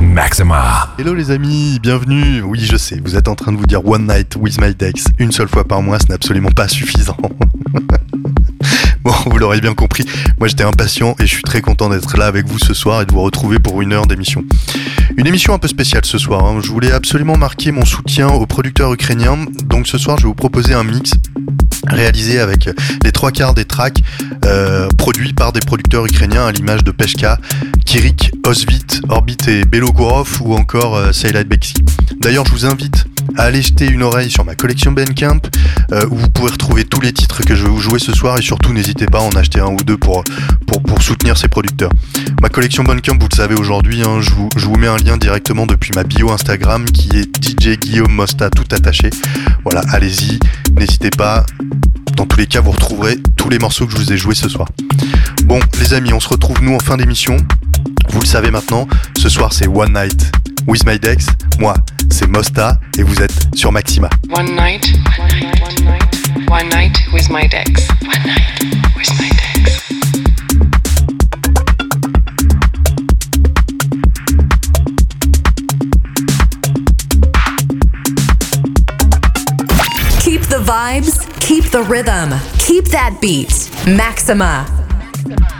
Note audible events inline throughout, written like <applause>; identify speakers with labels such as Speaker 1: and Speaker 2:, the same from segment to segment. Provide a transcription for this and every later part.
Speaker 1: Maxima.
Speaker 2: Hello les amis, bienvenue. Oui, je sais, vous êtes en train de vous dire One Night with My Dex une seule fois par mois, ce n'est absolument pas suffisant. <laughs> bon, vous l'aurez bien compris, moi j'étais impatient et je suis très content d'être là avec vous ce soir et de vous retrouver pour une heure d'émission. Une émission un peu spéciale ce soir, hein. je voulais absolument marquer mon soutien aux producteurs ukrainiens, donc ce soir je vais vous proposer un mix réalisé avec les trois quarts des tracks euh, produits par des producteurs ukrainiens à l'image de Peshka, Kirik, Osvit, Orbit et Belogorov ou encore euh, Beksi. D'ailleurs, je vous invite à aller jeter une oreille sur ma collection Bandcamp euh, où vous pouvez retrouver tous les titres que je vais vous jouer ce soir et surtout n'hésitez pas à en acheter un ou deux pour, pour, pour soutenir ces producteurs. Ma collection Bandcamp, vous le savez aujourd'hui, hein, je, vous, je vous mets un lien directement depuis ma bio Instagram qui est DJ Guillaume Mosta tout attaché. Voilà, allez-y, n'hésitez pas. Dans tous les cas, vous retrouverez tous les morceaux que je vous ai joués ce soir. Bon, les amis, on se retrouve nous en fin d'émission. Vous le savez maintenant, ce soir c'est One Night with My Dex. Moi, c'est Mosta et vous êtes sur Maxima.
Speaker 3: One night, one night, one night, one night with my Dex. One night with my Dex.
Speaker 4: Keep the vibes, keep the rhythm, keep that beat. Maxima.
Speaker 2: Ouais,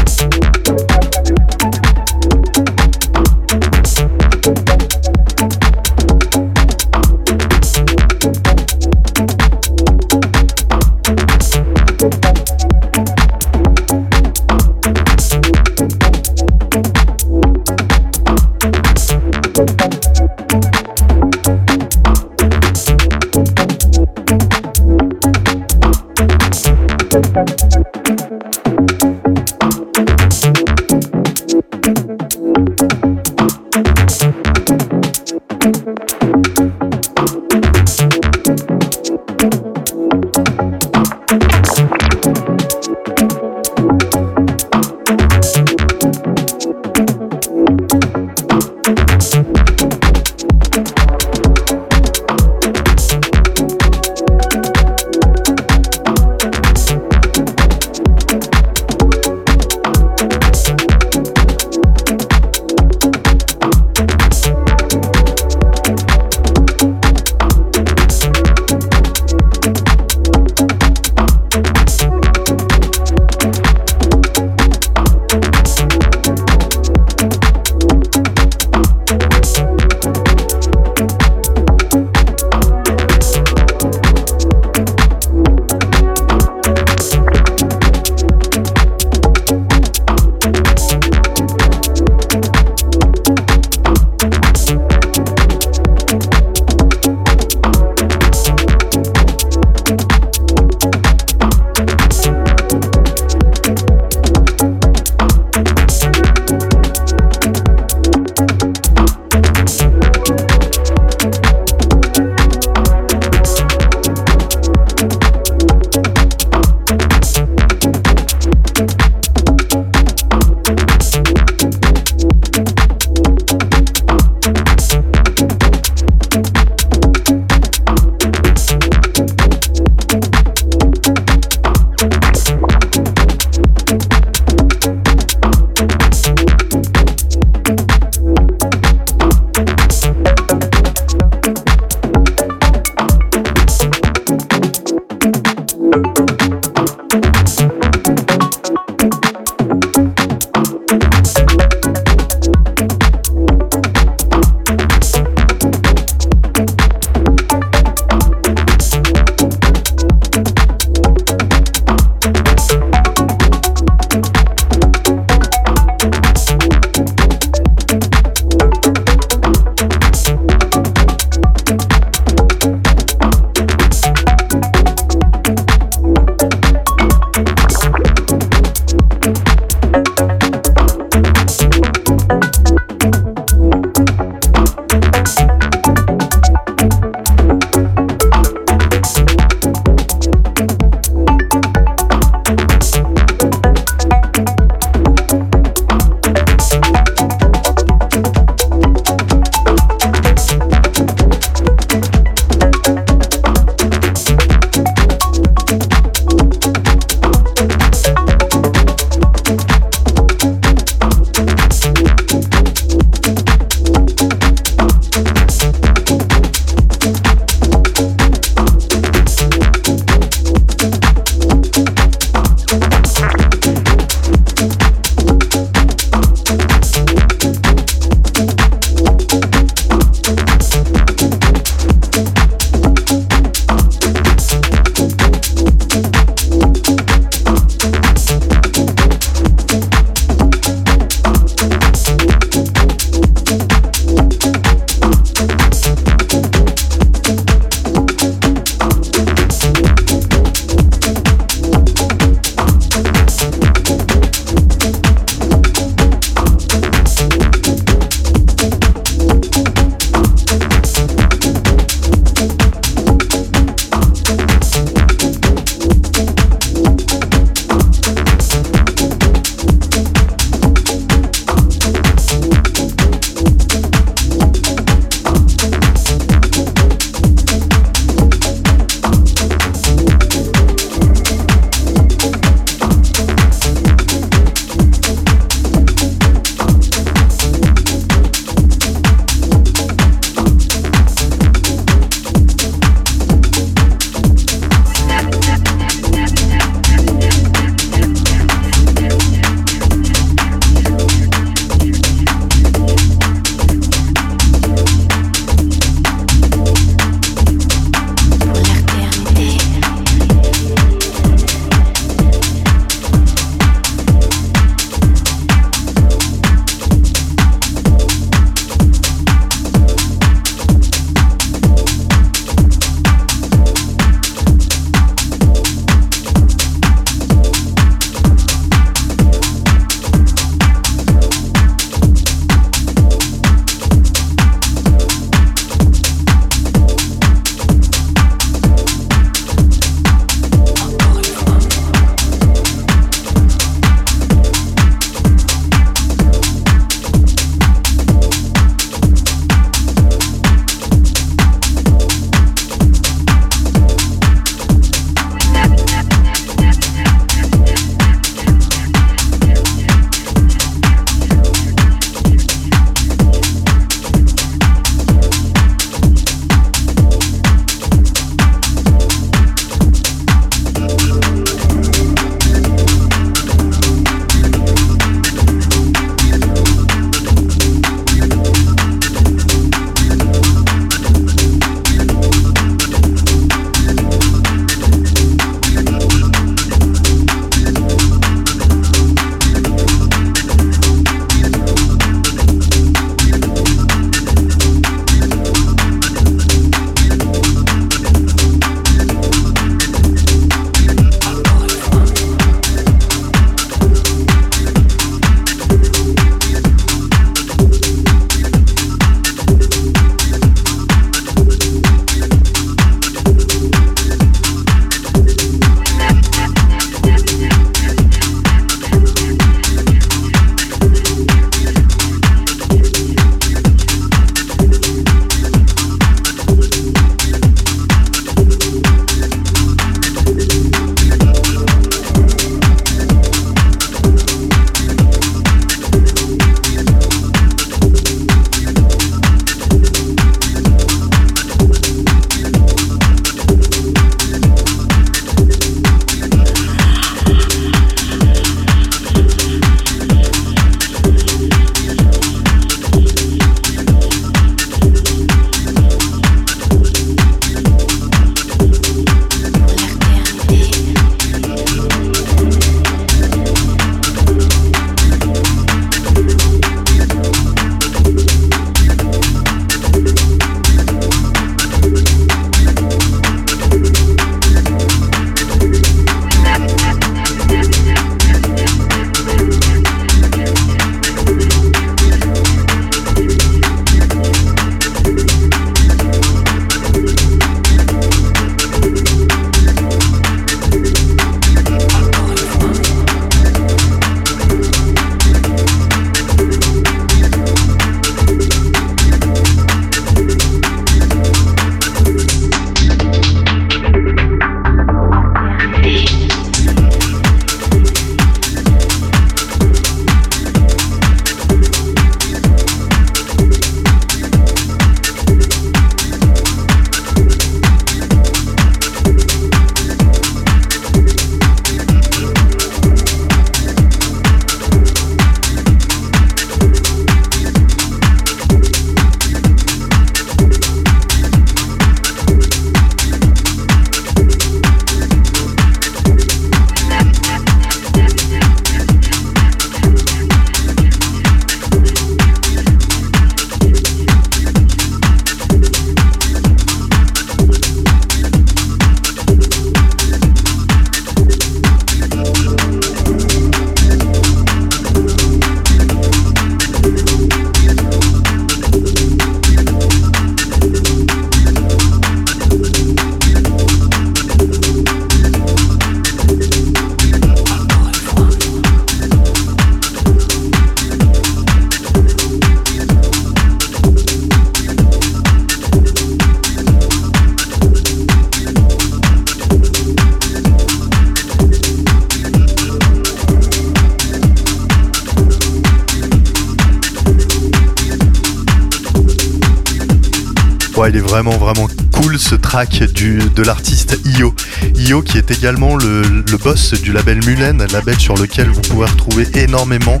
Speaker 2: vraiment vraiment cool ce track du, de l'artiste Io. Io qui est également le, le boss du label Mulen, label sur lequel vous pouvez retrouver énormément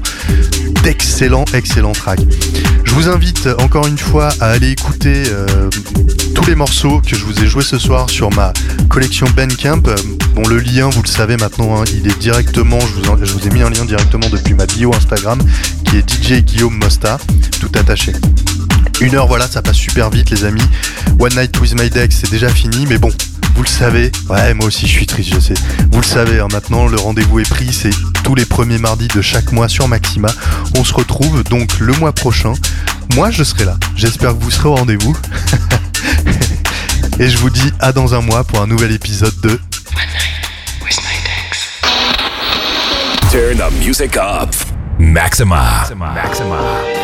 Speaker 2: d'excellents, excellents tracks. Je vous invite encore une fois à aller écouter euh, tous les morceaux que je vous ai joués ce soir sur ma collection Bandcamp. Bon, le lien, vous le savez maintenant, hein, il est directement, je vous, en- je vous ai mis un lien directement depuis ma bio Instagram, qui est DJ Guillaume Mosta, tout attaché. Une heure, voilà, ça passe super vite, les amis. One Night with My Deck, c'est déjà fini, mais bon, vous le savez. Ouais, moi aussi, je suis triste, je sais. Vous le savez, hein, maintenant, le rendez-vous est pris. C'est tous les premiers mardis de chaque mois sur Maxima. On se retrouve donc le mois prochain. Moi, je serai là. J'espère que vous serez au rendez-vous. <laughs> Et je vous dis à dans un mois pour un nouvel épisode de
Speaker 3: One night with my Dex.
Speaker 1: Turn the music up. Maxima. Maxima.